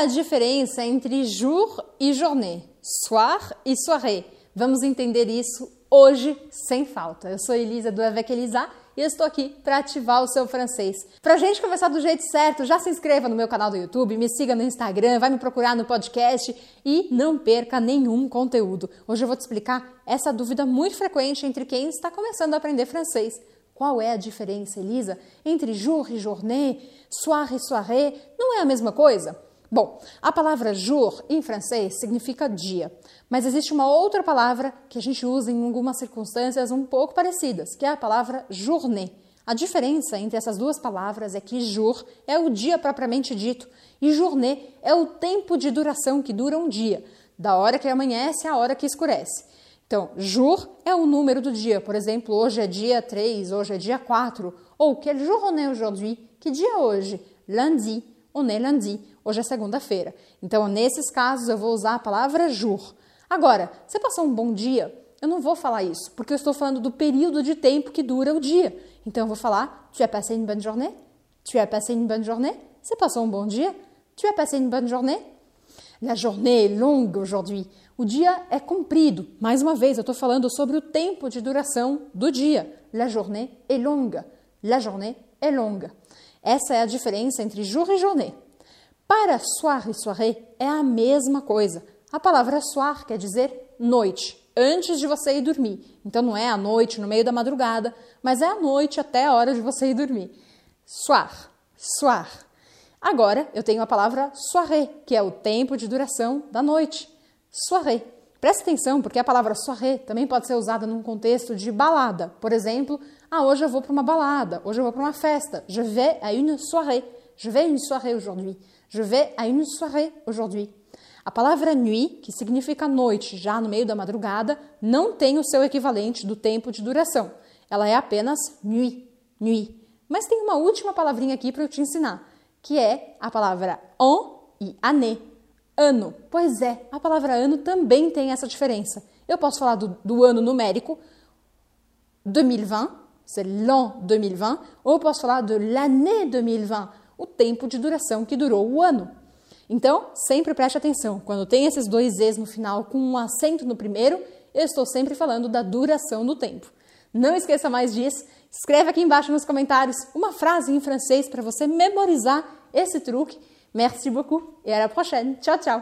a diferença entre jour e journée, soir e soirée? Vamos entender isso hoje sem falta. Eu sou Elisa do Avec Elisa e estou aqui para ativar o seu francês. Para a gente conversar do jeito certo, já se inscreva no meu canal do YouTube, me siga no Instagram, vai me procurar no podcast e não perca nenhum conteúdo. Hoje eu vou te explicar essa dúvida muito frequente entre quem está começando a aprender francês. Qual é a diferença, Elisa, entre jour e journée, soir e soirée? Não é a mesma coisa? Bom, a palavra jour em francês significa dia, mas existe uma outra palavra que a gente usa em algumas circunstâncias um pouco parecidas, que é a palavra journée. A diferença entre essas duas palavras é que jour é o dia propriamente dito e journée é o tempo de duração que dura um dia, da hora que amanhece à hora que escurece. Então, jour é o número do dia, por exemplo, hoje é dia 3, hoje é dia 4, ou quel jour on est aujourd'hui? Que dia é hoje? Lundi, on est lundi. Hoje é segunda-feira. Então, nesses casos, eu vou usar a palavra jour. Agora, você passou um bom dia? Eu não vou falar isso, porque eu estou falando do período de tempo que dura o dia. Então, eu vou falar Tu as passé une bonne journée? Tu as passé une bonne journée? Você passou um bom dia? Tu as passé une bonne journée? La journée est longue aujourd'hui. O dia é comprido. Mais uma vez, eu estou falando sobre o tempo de duração do dia. La journée est longue. La journée est longue. Essa é a diferença entre jour e journée. Para soir e soirée é a mesma coisa. A palavra soir quer dizer noite, antes de você ir dormir. Então não é a noite no meio da madrugada, mas é a noite até a hora de você ir dormir. Soir, soir. Agora eu tenho a palavra soirée, que é o tempo de duração da noite. Soirée. Preste atenção, porque a palavra soirée também pode ser usada num contexto de balada. Por exemplo, ah, hoje eu vou para uma balada, hoje eu vou para uma festa. Je vais à une soirée. Je vais à une soirée aujourd'hui. Je vais à une soirée aujourd'hui. A palavra nuit, que significa noite, já no meio da madrugada, não tem o seu equivalente do tempo de duração. Ela é apenas nuit, nuit. Mas tem uma última palavrinha aqui para eu te ensinar, que é a palavra an e année, ano. Pois é, a palavra ano também tem essa diferença. Eu posso falar do, do ano numérico, 2020, c'est l'an 2020, ou eu posso falar de l'année 2020, o tempo de duração que durou o ano. Então, sempre preste atenção. Quando tem esses dois E's no final com um acento no primeiro, eu estou sempre falando da duração do tempo. Não esqueça mais disso. Escreve aqui embaixo nos comentários uma frase em francês para você memorizar esse truque. Merci beaucoup et à la prochaine. Tchau, tchau.